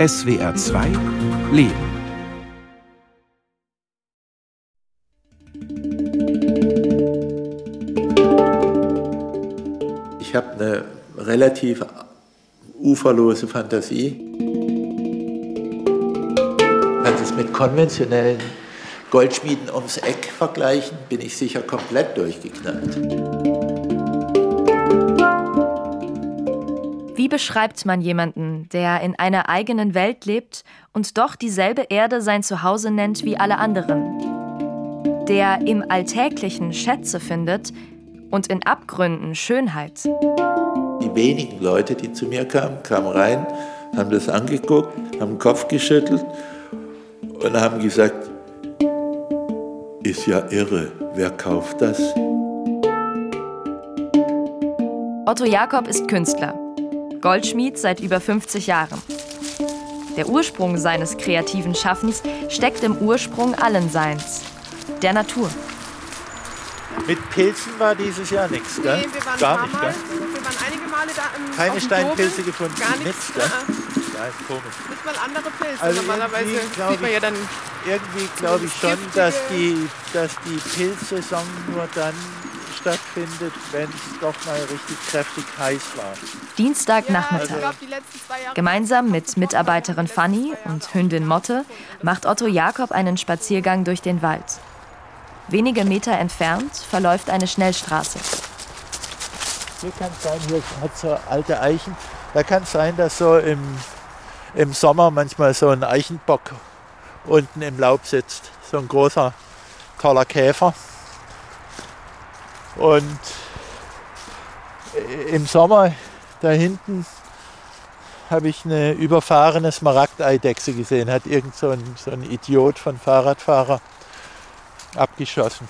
SWR 2 Leben. Ich habe eine relativ uferlose Fantasie. Sie es mit konventionellen Goldschmieden ums Eck vergleichen, bin ich sicher komplett durchgeknallt. Beschreibt man jemanden, der in einer eigenen Welt lebt und doch dieselbe Erde sein Zuhause nennt wie alle anderen? Der im Alltäglichen Schätze findet und in Abgründen Schönheit. Die wenigen Leute, die zu mir kamen, kamen rein, haben das angeguckt, haben den Kopf geschüttelt und haben gesagt, ist ja irre, wer kauft das? Otto Jakob ist Künstler, Goldschmied seit über 50 Jahren. Der Ursprung seines kreativen Schaffens steckt im Ursprung allen Seins, der Natur. Mit Pilzen war dieses Jahr nichts, Nee, gell? wir waren Gar ein nicht, paar Mal, gell? wir waren einige Male da im Keine Steinpilze Dobel. gefunden. Gar nichts, gell? Ja, ist komisch. nicht mal andere Pilze. Also Normalerweise sieht man ich- ja dann Irgendwie glaube ich schon, dass die, dass die Pilzsaison nur dann stattfindet, wenn es doch mal richtig kräftig heiß war. Dienstagnachmittag. Gemeinsam mit Mitarbeiterin Fanny und Hündin Motte macht Otto Jakob einen Spaziergang durch den Wald. Wenige Meter entfernt verläuft eine Schnellstraße. Hier kann es sein, hier hat so alte Eichen. Da kann es sein, dass so im, im Sommer manchmal so ein Eichenbock unten im Laub sitzt. So ein großer, toller Käfer. Und äh, im Sommer da hinten habe ich eine überfahrene Smaragdeidechse gesehen. Hat irgend so ein, so ein Idiot von Fahrradfahrer abgeschossen.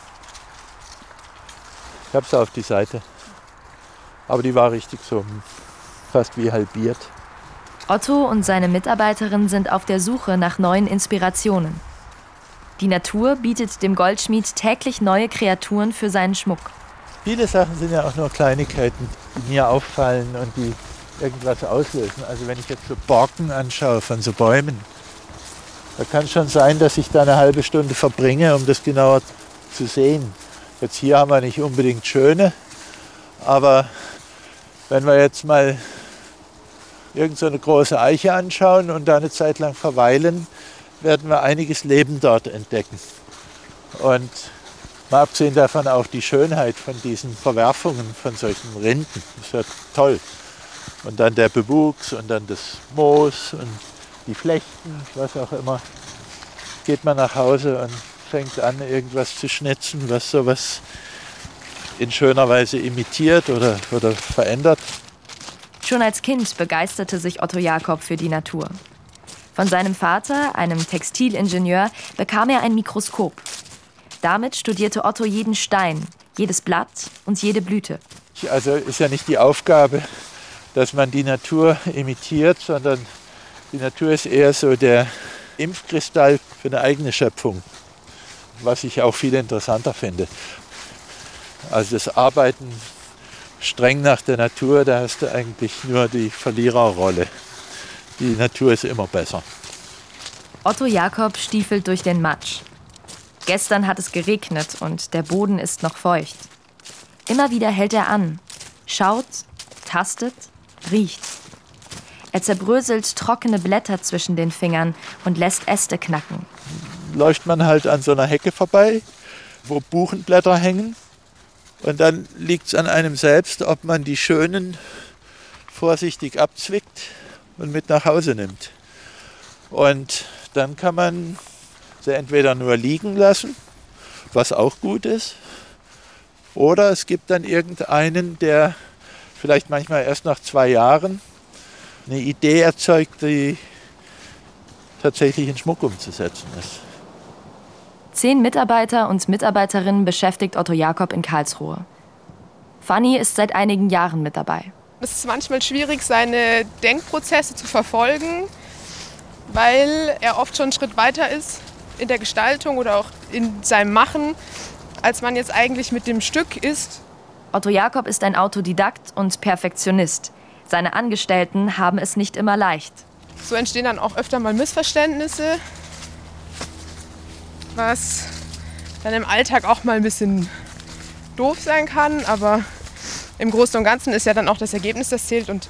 Ich habe es auf die Seite. Aber die war richtig so fast wie halbiert. Otto und seine Mitarbeiterin sind auf der Suche nach neuen Inspirationen. Die Natur bietet dem Goldschmied täglich neue Kreaturen für seinen Schmuck. Viele Sachen sind ja auch nur Kleinigkeiten, die mir auffallen und die irgendwas auslösen. Also wenn ich jetzt so Borken anschaue von so Bäumen, da kann schon sein, dass ich da eine halbe Stunde verbringe, um das genauer zu sehen. Jetzt hier haben wir nicht unbedingt schöne, aber wenn wir jetzt mal irgend so große Eiche anschauen und da eine Zeit lang verweilen, werden wir einiges Leben dort entdecken. Und mal abgesehen davon auch die Schönheit von diesen Verwerfungen von solchen Rinden. Das ist ja toll. Und dann der Bewuchs und dann das Moos und die Flechten, was auch immer. Geht man nach Hause und fängt an, irgendwas zu schnitzen, was sowas in schöner Weise imitiert oder, oder verändert. Schon als Kind begeisterte sich Otto Jakob für die Natur. Von seinem Vater, einem Textilingenieur, bekam er ein Mikroskop. Damit studierte Otto jeden Stein, jedes Blatt und jede Blüte. Also ist ja nicht die Aufgabe, dass man die Natur imitiert, sondern die Natur ist eher so der Impfkristall für eine eigene Schöpfung, was ich auch viel interessanter finde. Also das Arbeiten streng nach der Natur, da hast du eigentlich nur die Verliererrolle. Die Natur ist immer besser. Otto Jakob stiefelt durch den Matsch. Gestern hat es geregnet und der Boden ist noch feucht. Immer wieder hält er an, schaut, tastet, riecht. Er zerbröselt trockene Blätter zwischen den Fingern und lässt Äste knacken. läuft man halt an so einer Hecke vorbei, wo Buchenblätter hängen. Und dann liegt es an einem selbst, ob man die schönen vorsichtig abzwickt und mit nach Hause nimmt. Und dann kann man sie entweder nur liegen lassen, was auch gut ist, oder es gibt dann irgendeinen, der vielleicht manchmal erst nach zwei Jahren eine Idee erzeugt, die tatsächlich in Schmuck umzusetzen ist. Zehn Mitarbeiter und Mitarbeiterinnen beschäftigt Otto Jakob in Karlsruhe. Fanny ist seit einigen Jahren mit dabei. Es ist manchmal schwierig, seine Denkprozesse zu verfolgen, weil er oft schon einen Schritt weiter ist in der Gestaltung oder auch in seinem Machen, als man jetzt eigentlich mit dem Stück ist. Otto Jakob ist ein Autodidakt und Perfektionist. Seine Angestellten haben es nicht immer leicht. So entstehen dann auch öfter mal Missverständnisse, was dann im Alltag auch mal ein bisschen doof sein kann, aber im Großen und Ganzen ist ja dann auch das Ergebnis, das zählt und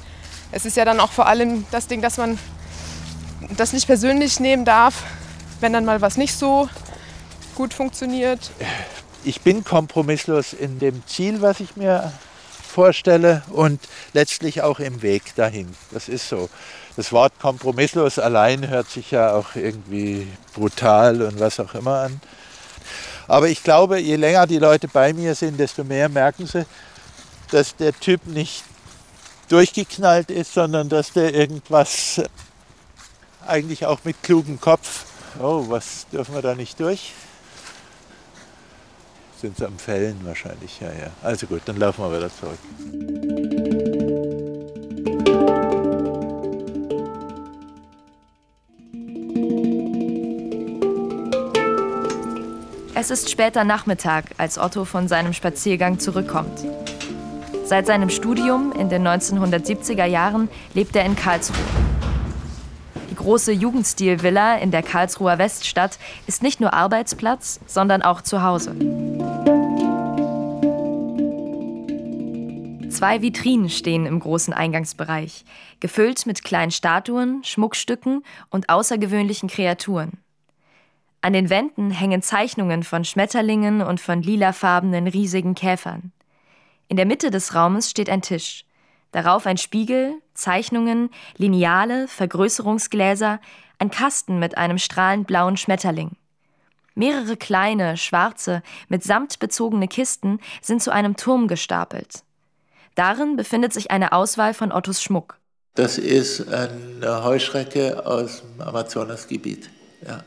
es ist ja dann auch vor allem das Ding, dass man das nicht persönlich nehmen darf, wenn dann mal was nicht so gut funktioniert. Ich bin kompromisslos in dem Ziel, was ich mir vorstelle und letztlich auch im Weg dahin. Das ist so. Das Wort kompromisslos allein hört sich ja auch irgendwie brutal und was auch immer an. Aber ich glaube, je länger die Leute bei mir sind, desto mehr merken sie, dass der Typ nicht durchgeknallt ist, sondern dass der irgendwas eigentlich auch mit klugem Kopf, oh, was dürfen wir da nicht durch? Sind sie am Fällen wahrscheinlich, ja, ja. Also gut, dann laufen wir wieder zurück. Es ist später Nachmittag, als Otto von seinem Spaziergang zurückkommt. Seit seinem Studium in den 1970er Jahren lebt er in Karlsruhe. Die große Jugendstil-Villa in der Karlsruher Weststadt ist nicht nur Arbeitsplatz, sondern auch Zuhause. Zwei Vitrinen stehen im großen Eingangsbereich, gefüllt mit kleinen Statuen, Schmuckstücken und außergewöhnlichen Kreaturen. An den Wänden hängen Zeichnungen von Schmetterlingen und von lilafarbenen riesigen Käfern. In der Mitte des Raumes steht ein Tisch. Darauf ein Spiegel, Zeichnungen, Lineale, Vergrößerungsgläser, ein Kasten mit einem strahlend blauen Schmetterling. Mehrere kleine, schwarze, mit Samt bezogene Kisten sind zu einem Turm gestapelt. Darin befindet sich eine Auswahl von Ottos Schmuck. Das ist eine Heuschrecke aus dem Amazonasgebiet. Ja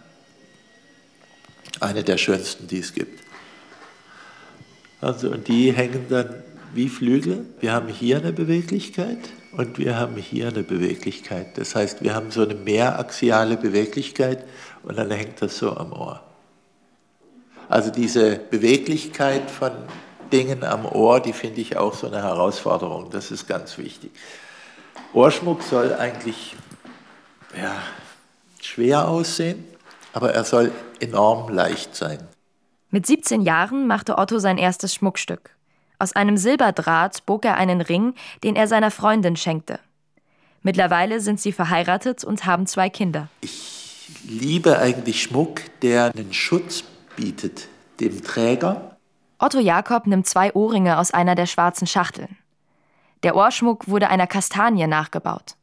eine der schönsten, die es gibt. Also, und die hängen dann wie Flügel. Wir haben hier eine Beweglichkeit und wir haben hier eine Beweglichkeit. Das heißt, wir haben so eine mehraxiale Beweglichkeit und dann hängt das so am Ohr. Also diese Beweglichkeit von Dingen am Ohr, die finde ich auch so eine Herausforderung. Das ist ganz wichtig. Ohrschmuck soll eigentlich ja, schwer aussehen, aber er soll enorm leicht sein. Mit 17 Jahren machte Otto sein erstes Schmuckstück. Aus einem Silberdraht bog er einen Ring, den er seiner Freundin schenkte. Mittlerweile sind sie verheiratet und haben zwei Kinder. Ich liebe eigentlich Schmuck, der einen Schutz bietet dem Träger. Otto Jakob nimmt zwei Ohrringe aus einer der schwarzen Schachteln. Der Ohrschmuck wurde einer Kastanie nachgebaut.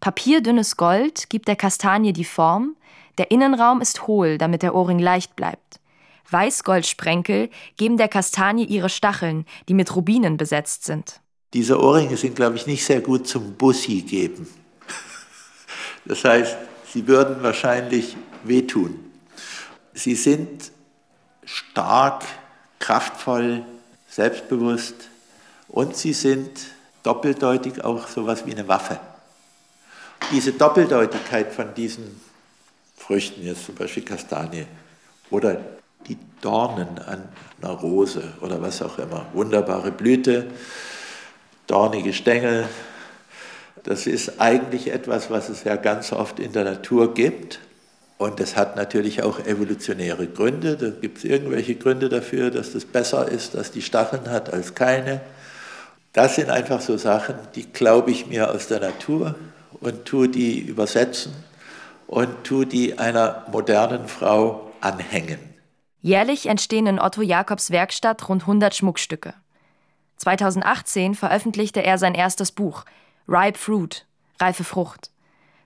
Papierdünnes Gold gibt der Kastanie die Form, der Innenraum ist hohl, damit der Ohrring leicht bleibt. Weißgoldsprenkel geben der Kastanie ihre Stacheln, die mit Rubinen besetzt sind. Diese Ohrringe sind, glaube ich, nicht sehr gut zum Bussi geben. Das heißt, sie würden wahrscheinlich wehtun. Sie sind stark, kraftvoll, selbstbewusst und sie sind doppeldeutig auch sowas wie eine Waffe. Diese Doppeldeutigkeit von diesen Früchten, jetzt zum Beispiel Kastanie oder Dornen an einer Rose oder was auch immer. Wunderbare Blüte, dornige Stängel. Das ist eigentlich etwas, was es ja ganz oft in der Natur gibt. Und das hat natürlich auch evolutionäre Gründe. Da gibt es irgendwelche Gründe dafür, dass das besser ist, dass die Stacheln hat als keine. Das sind einfach so Sachen, die glaube ich mir aus der Natur und tue die übersetzen und tu die einer modernen Frau anhängen. Jährlich entstehen in Otto Jakobs Werkstatt rund 100 Schmuckstücke. 2018 veröffentlichte er sein erstes Buch, Ripe Fruit, reife Frucht.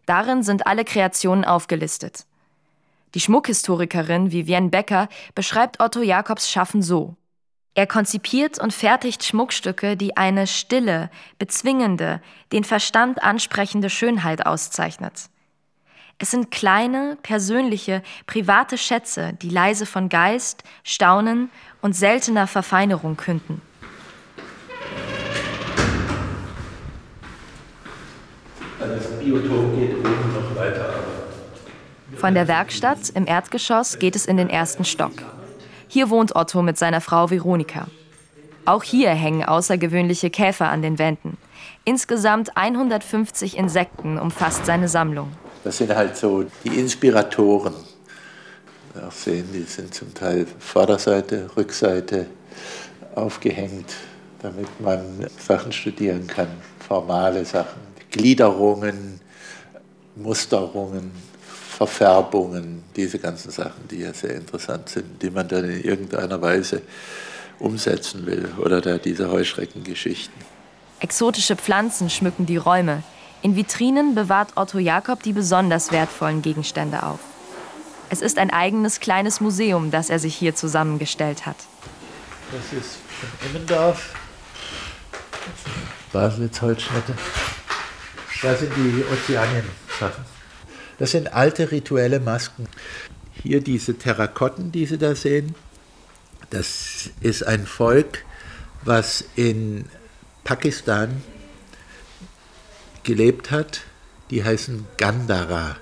Darin sind alle Kreationen aufgelistet. Die Schmuckhistorikerin Vivienne Becker beschreibt Otto Jakobs Schaffen so. Er konzipiert und fertigt Schmuckstücke, die eine stille, bezwingende, den Verstand ansprechende Schönheit auszeichnet. Es sind kleine, persönliche, private Schätze, die leise von Geist, Staunen und seltener Verfeinerung künden. Also das Biotop geht oben noch weiter. Von der Werkstatt im Erdgeschoss geht es in den ersten Stock. Hier wohnt Otto mit seiner Frau Veronika. Auch hier hängen außergewöhnliche Käfer an den Wänden. Insgesamt 150 Insekten umfasst seine Sammlung. Das sind halt so die Inspiratoren. Auch sehen, die sind zum Teil Vorderseite, Rückseite aufgehängt, damit man Sachen studieren kann, formale Sachen, Gliederungen, Musterungen, Verfärbungen, diese ganzen Sachen, die ja sehr interessant sind, die man dann in irgendeiner Weise umsetzen will oder da diese Heuschreckengeschichten. Exotische Pflanzen schmücken die Räume. In Vitrinen bewahrt Otto Jakob die besonders wertvollen Gegenstände auf. Es ist ein eigenes kleines Museum, das er sich hier zusammengestellt hat. Das ist von Immendorf, Baselitz-Holzschnitte. Da sind die Ozeanien-Sachen. Das sind alte rituelle Masken. Hier diese Terrakotten, die Sie da sehen, das ist ein Volk, was in Pakistan gelebt hat. Die heißen Gandhara.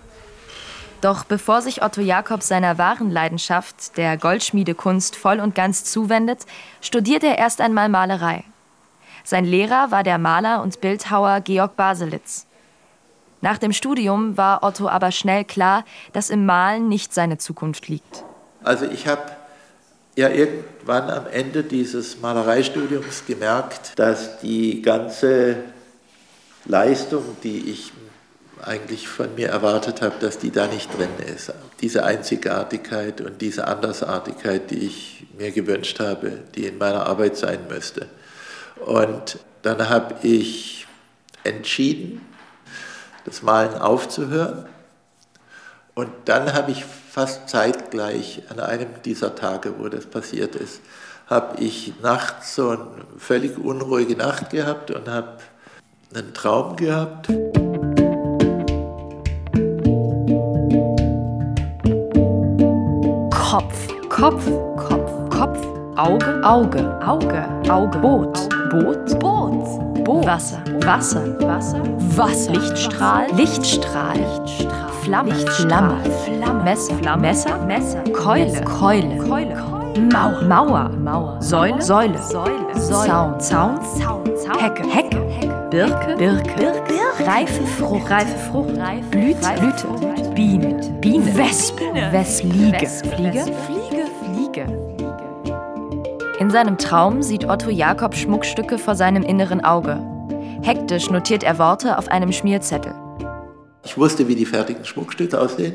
Doch bevor sich Otto Jakob seiner wahren Leidenschaft, der Goldschmiedekunst, voll und ganz zuwendet, studiert er erst einmal Malerei. Sein Lehrer war der Maler und Bildhauer Georg Baselitz. Nach dem Studium war Otto aber schnell klar, dass im Malen nicht seine Zukunft liegt. Also ich habe ja irgendwann am Ende dieses Malereistudiums gemerkt, dass die ganze Leistung, die ich eigentlich von mir erwartet habe, dass die da nicht drin ist. Diese Einzigartigkeit und diese Andersartigkeit, die ich mir gewünscht habe, die in meiner Arbeit sein müsste. Und dann habe ich entschieden, das Malen aufzuhören. Und dann habe ich fast zeitgleich an einem dieser Tage, wo das passiert ist, habe ich nachts so eine völlig unruhige Nacht gehabt und habe einen Traum gehabt. Kopf, Kopf, Kopf, Kopf, Auge, Auge, Auge, Auge, Boot, Boot, Boot, Boot, Wasser, Wasser, Wasser, Wasser, Lichtstrahl, Lichtstrahl, Lichtstrahl, Flamme, Flamme, Flamme, Messer, Messer, Messer, Keule, Keule, Keule, Mauer, Mauer, Mauer, Säule, Säule, Säule, Zaun, Zaun, Zaun, Hecke, Hecke, Birke, Birke, Birke, reife Frucht, reife Frucht, Blüte, Blüte, Biene, Biene, Wespe, Wesfliege, Fliege, Fliege, Fliege. In seinem Traum sieht Otto Jakob Schmuckstücke vor seinem inneren Auge. Hektisch notiert er Worte auf einem Schmierzettel. Ich wusste, wie die fertigen Schmuckstücke aussehen.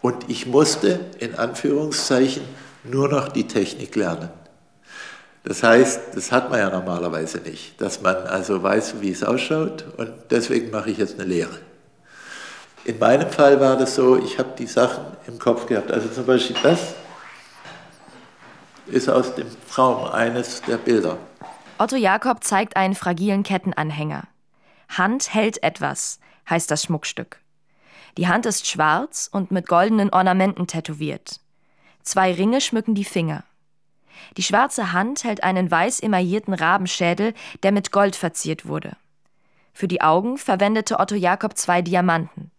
Und ich musste in Anführungszeichen nur noch die Technik lernen. Das heißt, das hat man ja normalerweise nicht, dass man also weiß, wie es ausschaut und deswegen mache ich jetzt eine Lehre. In meinem Fall war das so, ich habe die Sachen im Kopf gehabt. Also zum Beispiel das ist aus dem Traum eines der Bilder. Otto Jakob zeigt einen fragilen Kettenanhänger. Hand hält etwas, heißt das Schmuckstück. Die Hand ist schwarz und mit goldenen Ornamenten tätowiert. Zwei Ringe schmücken die Finger. Die schwarze Hand hält einen weiß emaillierten Rabenschädel, der mit Gold verziert wurde. Für die Augen verwendete Otto Jakob zwei Diamanten.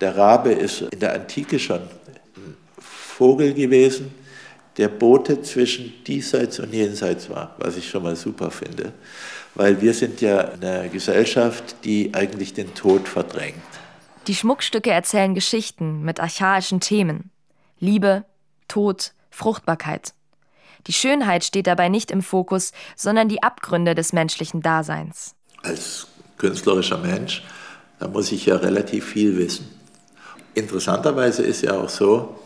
Der Rabe ist in der Antike schon ein Vogel gewesen, der Bote zwischen diesseits und jenseits war, was ich schon mal super finde, weil wir sind ja eine Gesellschaft, die eigentlich den Tod verdrängt. Die Schmuckstücke erzählen Geschichten mit archaischen Themen. Liebe, Tod, Fruchtbarkeit. Die Schönheit steht dabei nicht im Fokus, sondern die Abgründe des menschlichen Daseins. Als künstlerischer Mensch, da muss ich ja relativ viel wissen. Interessanterweise ist ja auch so,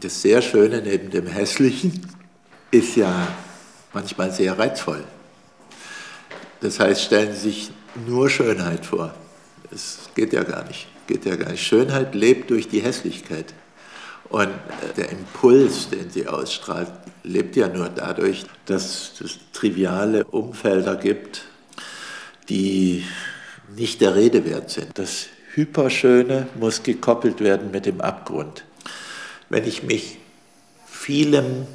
das sehr Schöne neben dem Hässlichen ist ja manchmal sehr reizvoll. Das heißt, stellen Sie sich nur Schönheit vor. Das geht ja gar nicht. Geht ja gar nicht. Schönheit lebt durch die Hässlichkeit. Und der Impuls, den sie ausstrahlt, lebt ja nur dadurch, dass es triviale Umfelder gibt, die nicht der Rede wert sind. Das Hyperschöne muss gekoppelt werden mit dem Abgrund wenn ich mich vielem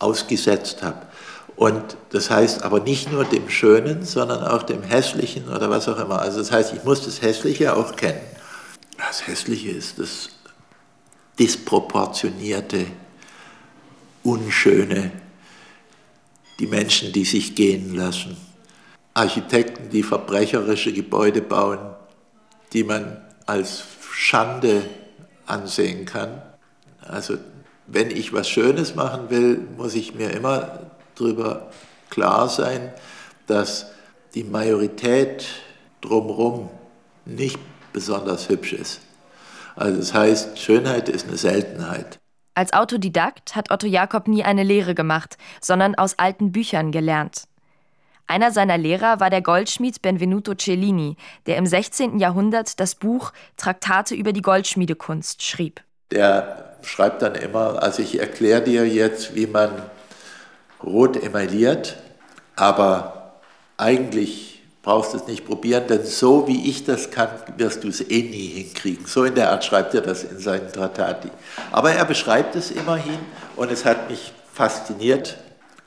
ausgesetzt habe. Und das heißt aber nicht nur dem Schönen, sondern auch dem Hässlichen oder was auch immer. Also das heißt, ich muss das Hässliche auch kennen. Das Hässliche ist das disproportionierte, unschöne, die Menschen, die sich gehen lassen. Architekten, die verbrecherische Gebäude bauen, die man als Schande ansehen kann. Also wenn ich was Schönes machen will, muss ich mir immer darüber klar sein, dass die Majorität drumherum nicht besonders hübsch ist. Also das heißt, Schönheit ist eine Seltenheit. Als Autodidakt hat Otto Jakob nie eine Lehre gemacht, sondern aus alten Büchern gelernt. Einer seiner Lehrer war der Goldschmied Benvenuto Cellini, der im 16. Jahrhundert das Buch Traktate über die Goldschmiedekunst schrieb. Der schreibt dann immer, also ich erkläre dir jetzt, wie man Rot emailliert, aber eigentlich brauchst es nicht probieren, denn so wie ich das kann, wirst du es eh nie hinkriegen. So in der Art schreibt er das in seinen Trattati. Aber er beschreibt es immerhin und es hat mich fasziniert.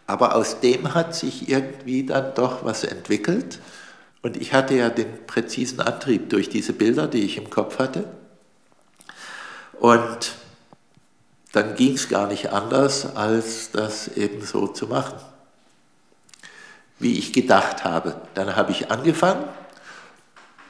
Aber aus dem hat sich irgendwie dann doch was entwickelt. Und ich hatte ja den präzisen Antrieb durch diese Bilder, die ich im Kopf hatte. Und dann ging es gar nicht anders, als das eben so zu machen, wie ich gedacht habe. Dann habe ich angefangen,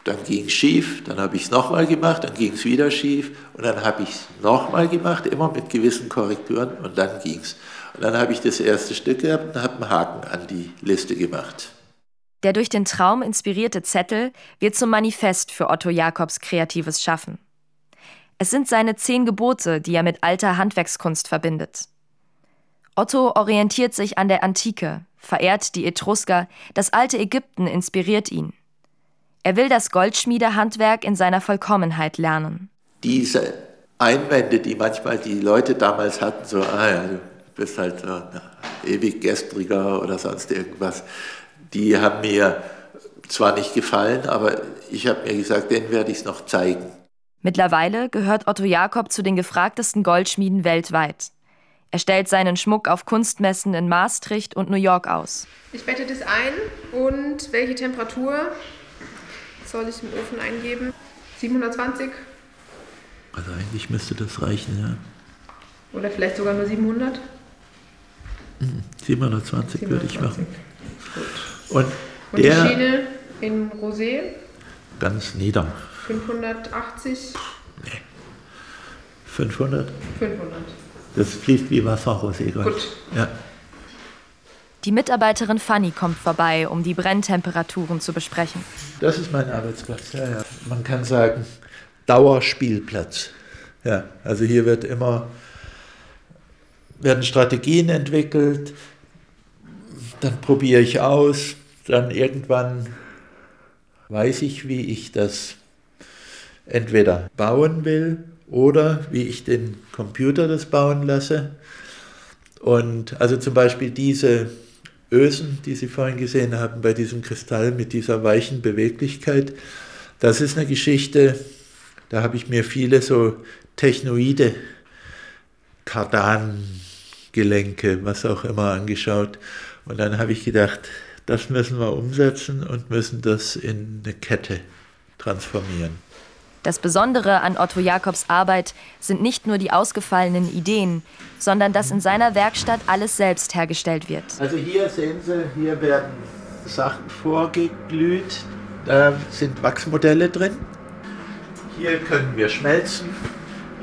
dann ging es schief, dann habe ich es nochmal gemacht, dann ging es wieder schief und dann habe ich es nochmal gemacht, immer mit gewissen Korrekturen und dann ging es. Und dann habe ich das erste Stück gehabt und habe einen Haken an die Liste gemacht. Der durch den Traum inspirierte Zettel wird zum Manifest für Otto Jakobs kreatives Schaffen. Es sind seine zehn Gebote, die er mit alter Handwerkskunst verbindet. Otto orientiert sich an der Antike, verehrt die Etrusker, das alte Ägypten inspiriert ihn. Er will das Goldschmiedehandwerk in seiner Vollkommenheit lernen. Diese Einwände, die manchmal die Leute damals hatten, so, ah ja, du bist halt so ewig gestriger oder sonst irgendwas, die haben mir zwar nicht gefallen, aber ich habe mir gesagt, denen werde ich es noch zeigen. Mittlerweile gehört Otto Jakob zu den gefragtesten Goldschmieden weltweit. Er stellt seinen Schmuck auf Kunstmessen in Maastricht und New York aus. Ich bette das ein und welche Temperatur soll ich im Ofen eingeben? 720? Also eigentlich müsste das reichen, ja. Oder vielleicht sogar nur 700? 720, 720. würde ich machen. Gut. Und, und der, die Schiene in Rosé? Ganz nieder. 580? Nee. 500? 500. Das fließt wie Wasser, Rosé. Gut. Ja. Die Mitarbeiterin Fanny kommt vorbei, um die Brenntemperaturen zu besprechen. Das ist mein Arbeitsplatz. Ja, ja. Man kann sagen, Dauerspielplatz. Ja, also hier wird immer werden Strategien entwickelt, dann probiere ich aus, dann irgendwann weiß ich, wie ich das entweder bauen will oder wie ich den Computer das bauen lasse. Und also zum Beispiel diese Ösen, die Sie vorhin gesehen haben, bei diesem Kristall mit dieser weichen Beweglichkeit, das ist eine Geschichte, da habe ich mir viele so technoide Kardangelenke, was auch immer angeschaut. Und dann habe ich gedacht, das müssen wir umsetzen und müssen das in eine Kette transformieren. Das Besondere an Otto Jakobs Arbeit sind nicht nur die ausgefallenen Ideen, sondern dass in seiner Werkstatt alles selbst hergestellt wird. Also hier sehen Sie, hier werden Sachen vorgeglüht, da sind Wachsmodelle drin. Hier können wir schmelzen,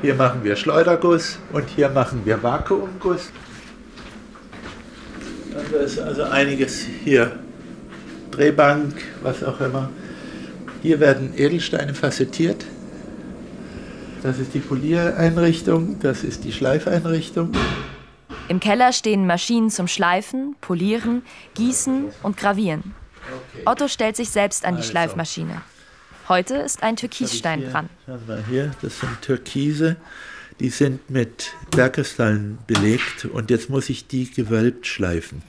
hier machen wir Schleuderguss und hier machen wir Vakuumguss. Da ist also einiges hier, Drehbank, was auch immer. Hier werden Edelsteine facettiert. Das ist die Poliereinrichtung, das ist die Schleifeinrichtung. Im Keller stehen Maschinen zum Schleifen, Polieren, Gießen und Gravieren. Otto stellt sich selbst an die also. Schleifmaschine. Heute ist ein Türkisstein hier, dran. Schauen wir hier, das sind Türkise. Die sind mit Bergkristallen belegt und jetzt muss ich die gewölbt schleifen.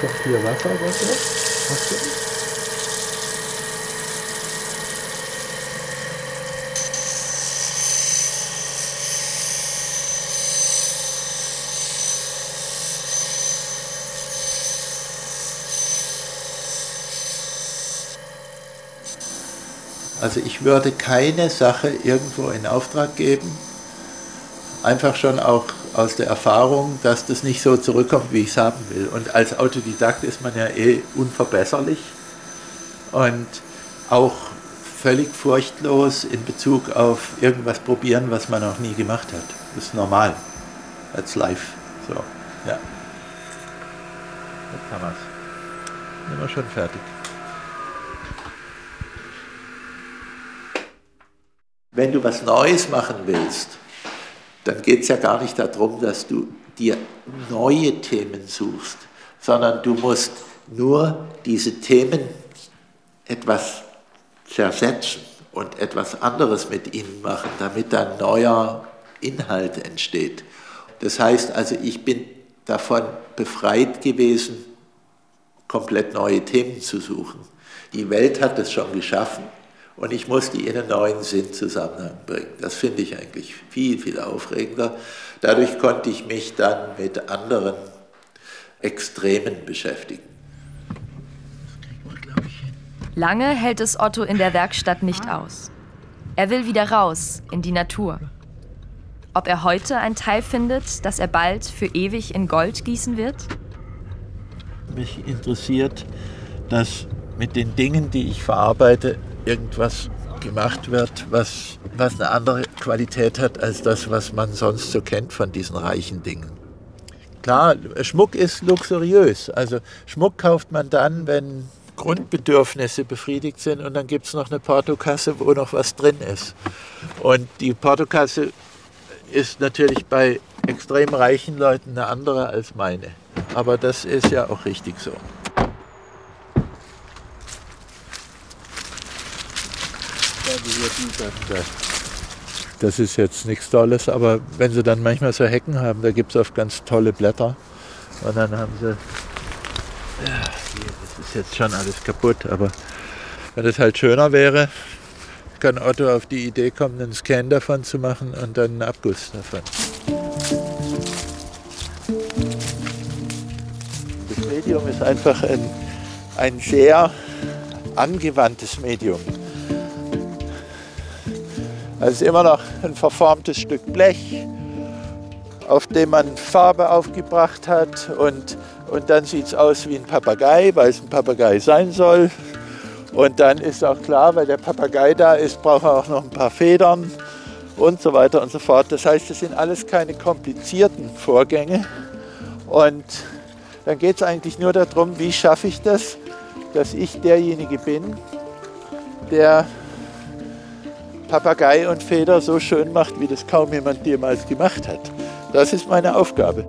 Kommt hier Wasser, Wasser? Also ich würde keine Sache irgendwo in Auftrag geben, einfach schon auch aus der Erfahrung, dass das nicht so zurückkommt, wie ich es haben will. Und als Autodidakt ist man ja eh unverbesserlich und auch völlig furchtlos in Bezug auf irgendwas probieren, was man noch nie gemacht hat. Das ist normal. That's life. So, ja. Jetzt haben wir es. Sind wir schon fertig. Wenn du was Neues machen willst, dann geht es ja gar nicht darum, dass du dir neue Themen suchst, sondern du musst nur diese Themen etwas zersetzen und etwas anderes mit ihnen machen, damit dann neuer Inhalt entsteht. Das heißt also, ich bin davon befreit gewesen, komplett neue Themen zu suchen. Die Welt hat es schon geschaffen und ich muss die in einen neuen Sinnzusammenhang bringen. Das finde ich eigentlich viel, viel aufregender. Dadurch konnte ich mich dann mit anderen Extremen beschäftigen. Lange hält es Otto in der Werkstatt nicht aus. Er will wieder raus in die Natur. Ob er heute ein Teil findet, das er bald für ewig in Gold gießen wird? Mich interessiert, dass mit den Dingen, die ich verarbeite, irgendwas gemacht wird, was, was eine andere Qualität hat als das, was man sonst so kennt von diesen reichen Dingen. Klar, Schmuck ist luxuriös. Also Schmuck kauft man dann, wenn Grundbedürfnisse befriedigt sind und dann gibt es noch eine Portokasse, wo noch was drin ist. Und die Portokasse ist natürlich bei extrem reichen Leuten eine andere als meine. Aber das ist ja auch richtig so. Das ist jetzt nichts Tolles, aber wenn sie dann manchmal so Hecken haben, da gibt es oft ganz tolle Blätter. Und dann haben sie. Das ist jetzt schon alles kaputt, aber wenn es halt schöner wäre, kann Otto auf die Idee kommen, einen Scan davon zu machen und dann einen Abguss davon. Das Medium ist einfach ein, ein sehr angewandtes Medium. Es ist immer noch ein verformtes Stück Blech, auf dem man Farbe aufgebracht hat und, und dann sieht es aus wie ein Papagei, weil es ein Papagei sein soll. Und dann ist auch klar, weil der Papagei da ist, braucht er auch noch ein paar Federn und so weiter und so fort. Das heißt, das sind alles keine komplizierten Vorgänge. Und dann geht es eigentlich nur darum, wie schaffe ich das, dass ich derjenige bin, der Papagei und Feder so schön macht, wie das kaum jemand jemals gemacht hat. Das ist meine Aufgabe.